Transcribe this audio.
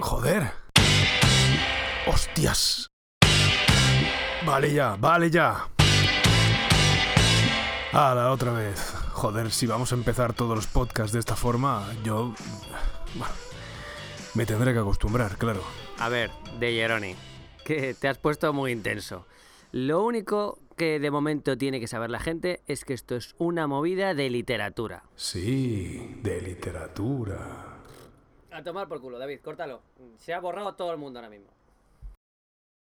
Joder. Hostias. Vale ya, vale ya. la otra vez. Joder, si vamos a empezar todos los podcasts de esta forma, yo... Bueno, me tendré que acostumbrar, claro. A ver, De Jeroni, que te has puesto muy intenso. Lo único que de momento tiene que saber la gente es que esto es una movida de literatura. Sí, de literatura. Tomar por culo, David, córtalo. Se ha borrado todo el mundo ahora mismo.